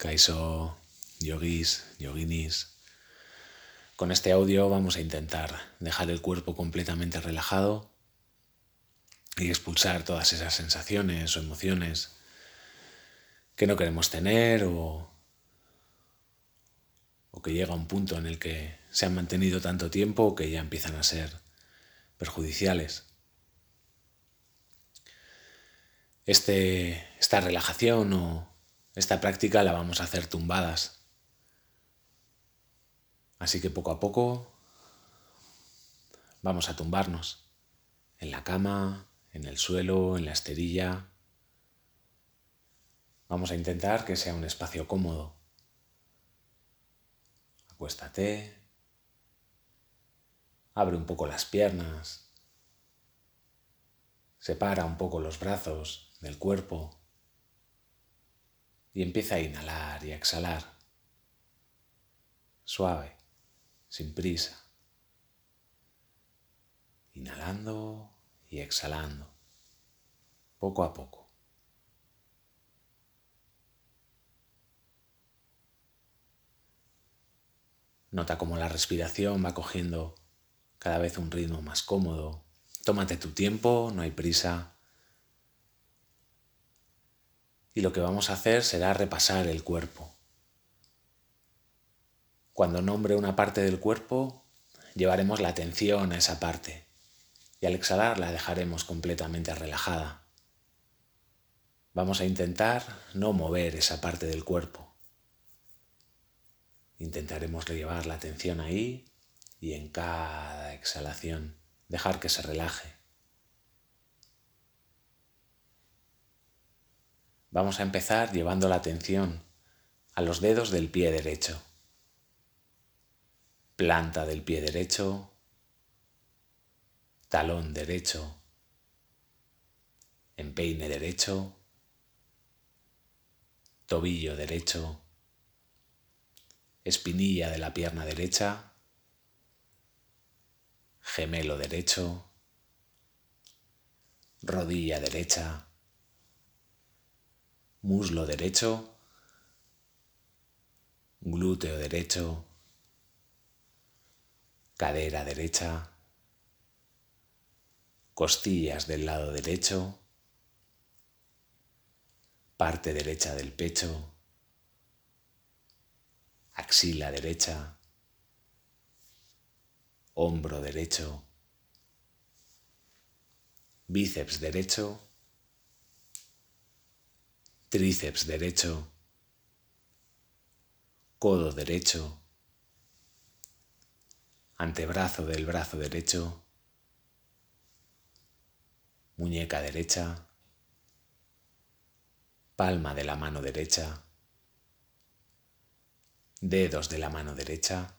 Kaiso, yogis, yoginis. Con este audio vamos a intentar dejar el cuerpo completamente relajado y expulsar todas esas sensaciones o emociones que no queremos tener o, o que llega a un punto en el que se han mantenido tanto tiempo que ya empiezan a ser perjudiciales. Este, esta relajación o esta práctica la vamos a hacer tumbadas. Así que poco a poco vamos a tumbarnos en la cama, en el suelo, en la esterilla. Vamos a intentar que sea un espacio cómodo. Acuéstate. Abre un poco las piernas. Separa un poco los brazos del cuerpo y empieza a inhalar y a exhalar. Suave, sin prisa. Inhalando y exhalando, poco a poco. Nota cómo la respiración va cogiendo cada vez un ritmo más cómodo. Tómate tu tiempo, no hay prisa. Y lo que vamos a hacer será repasar el cuerpo. Cuando nombre una parte del cuerpo, llevaremos la atención a esa parte y al exhalar la dejaremos completamente relajada. Vamos a intentar no mover esa parte del cuerpo. Intentaremos llevar la atención ahí y en cada exhalación dejar que se relaje. Vamos a empezar llevando la atención a los dedos del pie derecho. Planta del pie derecho, talón derecho, empeine derecho, tobillo derecho, espinilla de la pierna derecha, gemelo derecho, rodilla derecha, muslo derecho, glúteo derecho, cadera derecha, costillas del lado derecho, parte derecha del pecho, axila derecha, hombro derecho, bíceps derecho, tríceps derecho, codo derecho, antebrazo del brazo derecho, muñeca derecha, palma de la mano derecha, dedos de la mano derecha,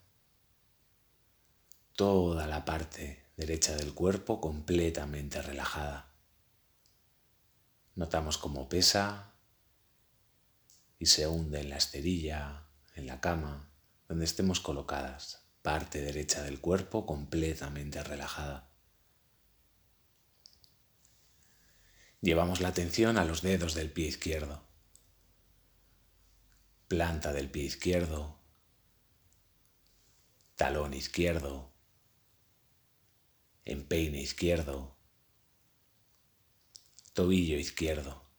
toda la parte derecha del cuerpo completamente relajada. Notamos cómo pesa y se hunde en la esterilla, en la cama, donde estemos colocadas, parte derecha del cuerpo completamente relajada. Llevamos la atención a los dedos del pie izquierdo, planta del pie izquierdo, talón izquierdo, empeine izquierdo, tobillo izquierdo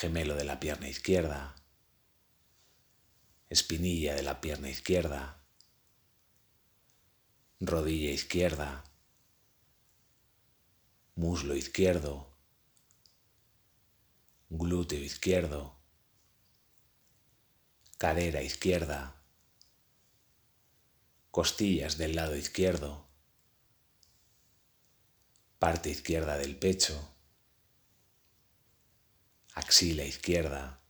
gemelo de la pierna izquierda, espinilla de la pierna izquierda, rodilla izquierda, muslo izquierdo, glúteo izquierdo, cadera izquierda, costillas del lado izquierdo, parte izquierda del pecho, axila izquierda,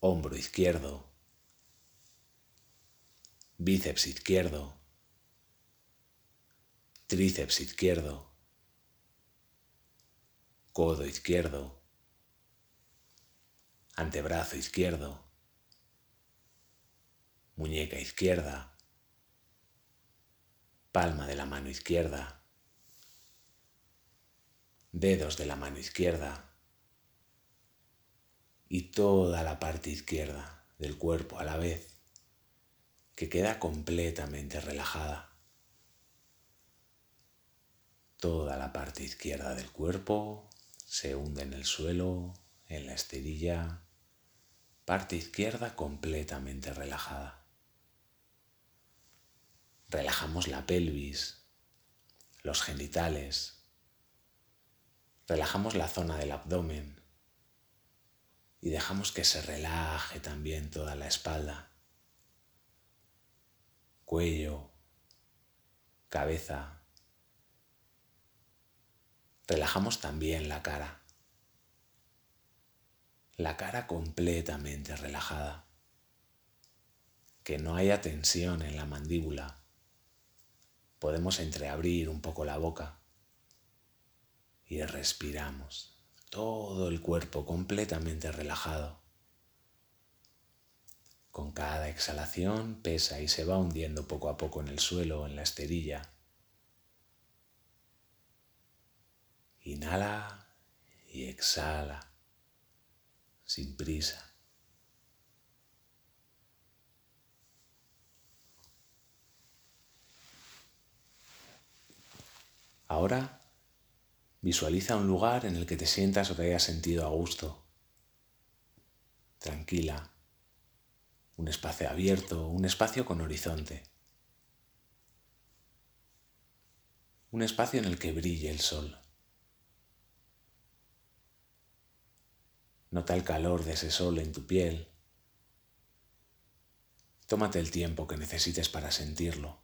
hombro izquierdo, bíceps izquierdo, tríceps izquierdo, codo izquierdo, antebrazo izquierdo, muñeca izquierda, palma de la mano izquierda, dedos de la mano izquierda, y toda la parte izquierda del cuerpo a la vez, que queda completamente relajada. Toda la parte izquierda del cuerpo se hunde en el suelo, en la esterilla, parte izquierda completamente relajada. Relajamos la pelvis, los genitales, relajamos la zona del abdomen y dejamos que se relaje también toda la espalda, cuello, cabeza. Relajamos también la cara, la cara completamente relajada, que no haya tensión en la mandíbula. Podemos entreabrir un poco la boca y respiramos todo el cuerpo completamente relajado. Con cada exhalación pesa y se va hundiendo poco a poco en el suelo, en la esterilla. Inhala y exhala sin prisa. Ahora Visualiza un lugar en el que te sientas o te hayas sentido a gusto, tranquila, un espacio abierto, un espacio con horizonte, un espacio en el que brille el sol. Nota el calor de ese sol en tu piel. Tómate el tiempo que necesites para sentirlo.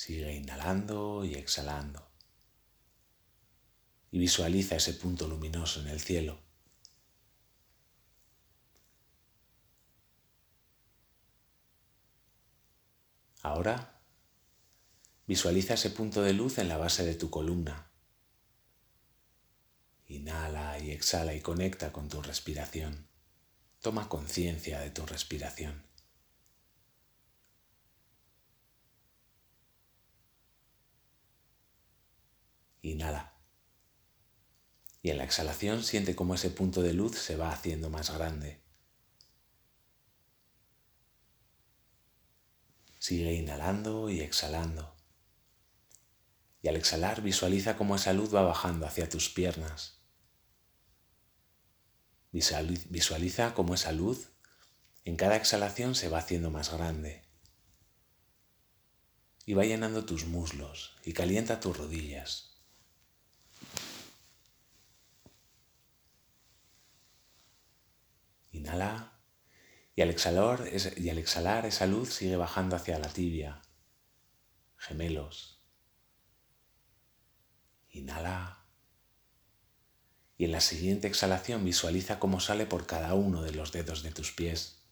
Sigue inhalando y exhalando. Y visualiza ese punto luminoso en el cielo. Ahora visualiza ese punto de luz en la base de tu columna. Inhala y exhala y conecta con tu respiración. Toma conciencia de tu respiración. Inhala. Y en la exhalación siente cómo ese punto de luz se va haciendo más grande. Sigue inhalando y exhalando. Y al exhalar visualiza cómo esa luz va bajando hacia tus piernas. Visualiza cómo esa luz en cada exhalación se va haciendo más grande. Y va llenando tus muslos y calienta tus rodillas. Inhala y al, exhalar, y al exhalar esa luz sigue bajando hacia la tibia, gemelos. Inhala. Y en la siguiente exhalación visualiza cómo sale por cada uno de los dedos de tus pies.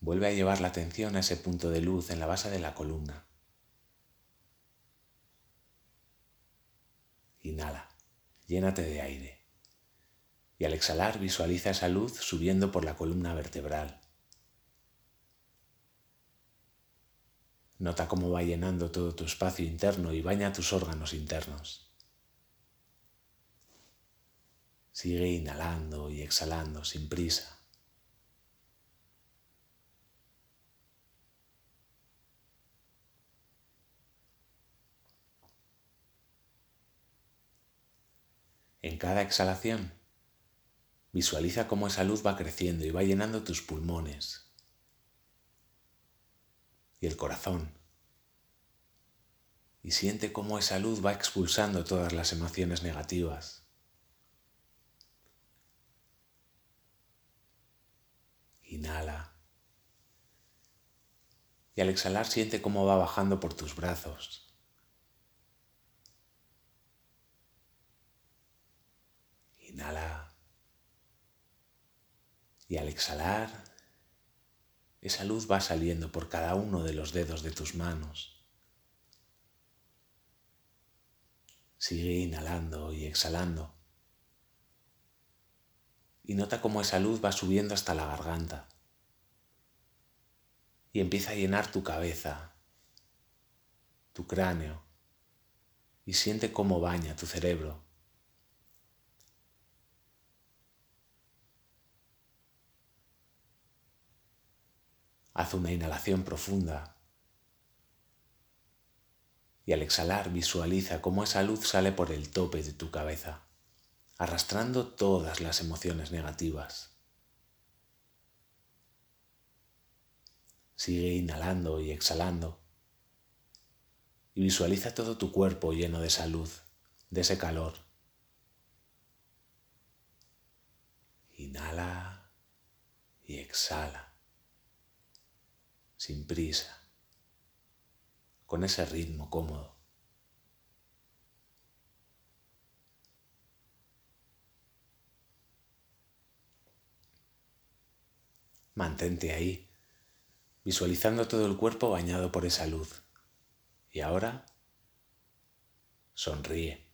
Vuelve a llevar la atención a ese punto de luz en la base de la columna. Inhala, llénate de aire. Y al exhalar visualiza esa luz subiendo por la columna vertebral. Nota cómo va llenando todo tu espacio interno y baña tus órganos internos. Sigue inhalando y exhalando sin prisa. En cada exhalación, visualiza cómo esa luz va creciendo y va llenando tus pulmones y el corazón. Y siente cómo esa luz va expulsando todas las emociones negativas. Inhala. Y al exhalar siente cómo va bajando por tus brazos, Inhala. Y al exhalar, esa luz va saliendo por cada uno de los dedos de tus manos. Sigue inhalando y exhalando. Y nota cómo esa luz va subiendo hasta la garganta. y empieza a llenar tu cabeza, tu cráneo, y siente cómo baña tu cerebro. Haz una inhalación profunda y al exhalar visualiza cómo esa luz sale por el tope de tu cabeza, arrastrando todas las emociones negativas. Sigue inhalando y exhalando y visualiza todo tu cuerpo lleno de esa luz, de ese calor. Inhala y exhala, sin prisa, con ese ritmo cómodo. Mantente ahí, visualizando todo el cuerpo bañado por esa luz. Y ahora sonríe.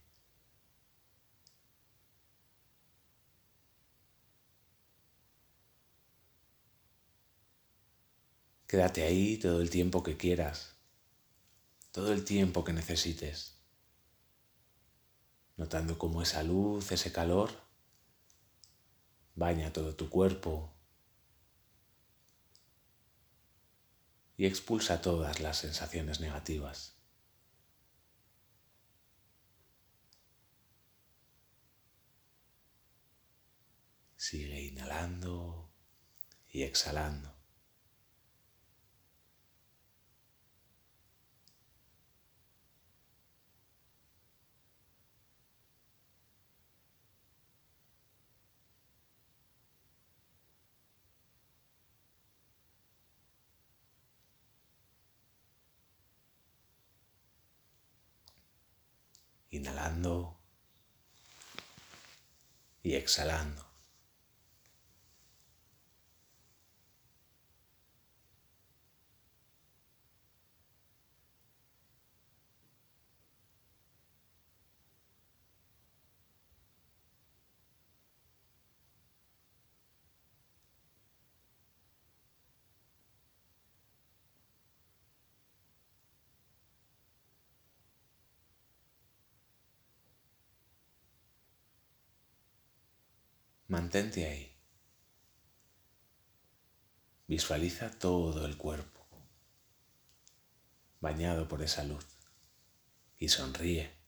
Quédate ahí todo el tiempo que quieras, todo el tiempo que necesites, notando cómo esa luz, ese calor, baña todo tu cuerpo y expulsa todas las sensaciones negativas. Sigue inhalando y exhalando. Inhalando y exhalando. Mantente ahí. Visualiza todo el cuerpo bañado por esa luz y sonríe.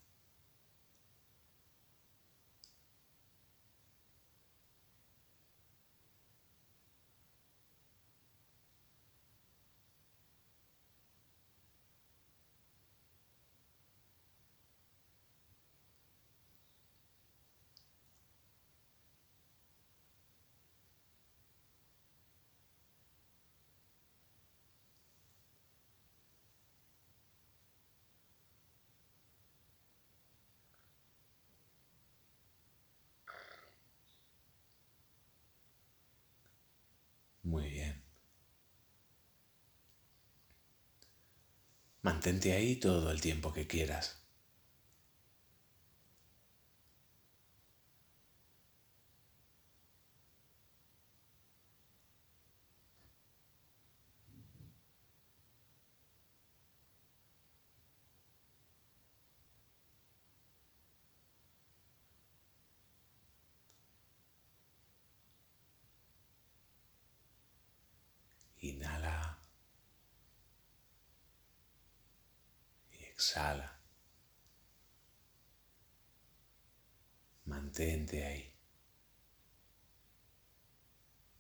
Mantente ahí todo el tiempo que quieras. Inhala. Y exhala. Mantente ahí.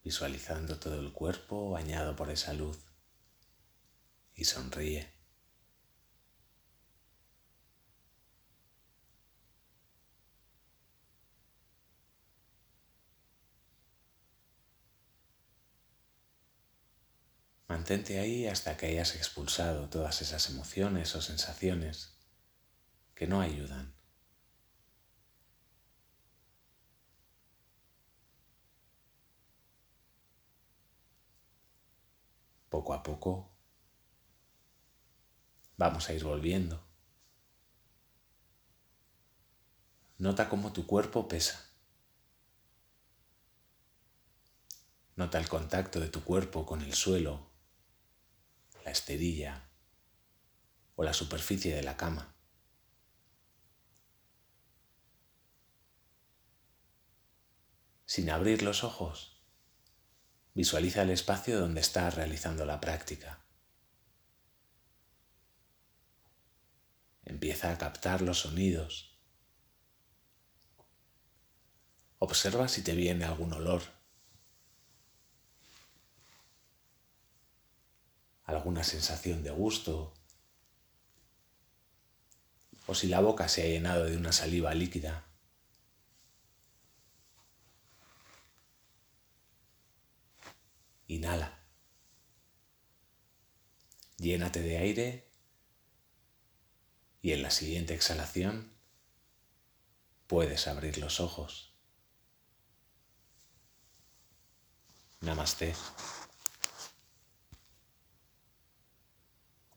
Visualizando todo el cuerpo bañado por esa luz. Y sonríe. Mantente ahí hasta que hayas expulsado todas esas emociones o sensaciones que no ayudan. Poco a poco vamos a ir volviendo. Nota cómo tu cuerpo pesa. Nota el contacto de tu cuerpo con el suelo esterilla o la superficie de la cama. Sin abrir los ojos, visualiza el espacio donde estás realizando la práctica. Empieza a captar los sonidos. Observa si te viene algún olor, alguna sensación de gusto o si la boca se ha llenado de una saliva líquida. Inhala. Llénate de aire y en la siguiente exhalación puedes abrir los ojos. Namaste.